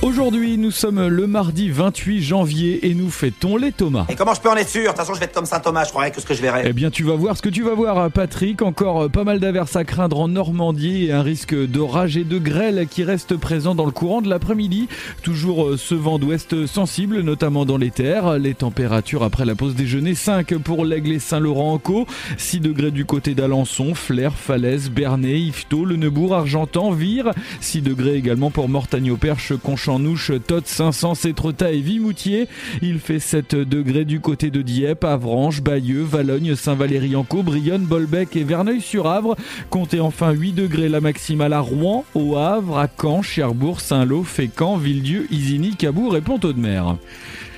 Aujourd'hui, nous sommes le mardi 28 janvier et nous fêtons les Thomas. Et comment je peux en être sûr De toute façon, je vais être comme Saint Thomas, je croirais que ce que je verrai. Eh bien, tu vas voir ce que tu vas voir, Patrick. Encore pas mal d'averses à craindre en Normandie et un risque d'orage et de grêle qui reste présent dans le courant de l'après-midi. Toujours ce vent d'ouest sensible, notamment dans les terres. Les températures après la pause déjeuner 5 pour l'Aigle et Saint-Laurent en Caux, 6 degrés du côté d'Alençon, Flers, Falaise, Bernay, Yvetot, Le Neubourg, Argentan, Vire, 6 degrés également pour Mortagne-au-Perche, Conchamp-Nouche, Tot, 500, Sétretat et Vimoutier. Il fait 7 degrés du côté de Dieppe, Avranches, Bayeux, Valogne, Saint-Valery-en-Caux, Brionne, Bolbec et Verneuil-sur-Avre. Comptez enfin 8 degrés la maximale à Rouen, au Havre, à Caen, Cherbourg, Saint-Lô, Fécamp, Villedieu, Isigny, Cabourg et Pont-de-Mer.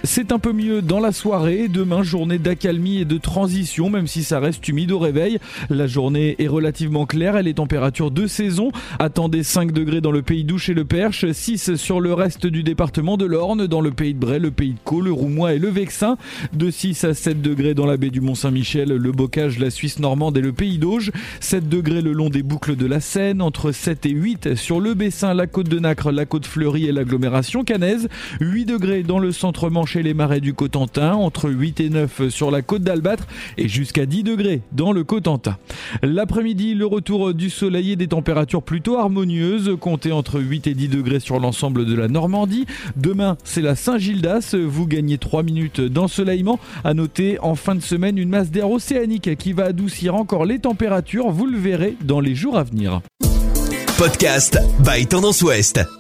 C'est un peu mieux dans la soirée. Demain, journée d'accalmie et de transition, même si ça reste humide au réveil. La journée est relativement claire et les températures de saison. Attendez 5 degrés dans le pays d'Ouche et le Perche, 6 sur le reste du département de l'Orne, dans le pays de Bray, le pays de Caux, le Roumois et le Vexin. De 6 à 7 degrés dans la baie du Mont-Saint-Michel, le Bocage, la Suisse normande et le pays d'Auge. 7 degrés le long des boucles de la Seine, entre 7 et 8 sur le Bessin, la côte de Nacre, la côte fleurie et l'agglomération canaise. 8 degrés dans le centre-manche chez les marais du Cotentin, entre 8 et 9 sur la côte d'Albâtre et jusqu'à 10 degrés dans le Cotentin. L'après-midi, le retour du soleil et des températures plutôt harmonieuses, comptez entre 8 et 10 degrés sur l'ensemble de la Normandie. Demain, c'est la Saint-Gildas, vous gagnez 3 minutes d'ensoleillement. À noter en fin de semaine une masse d'air océanique qui va adoucir encore les températures, vous le verrez dans les jours à venir. Podcast by Tendance Ouest.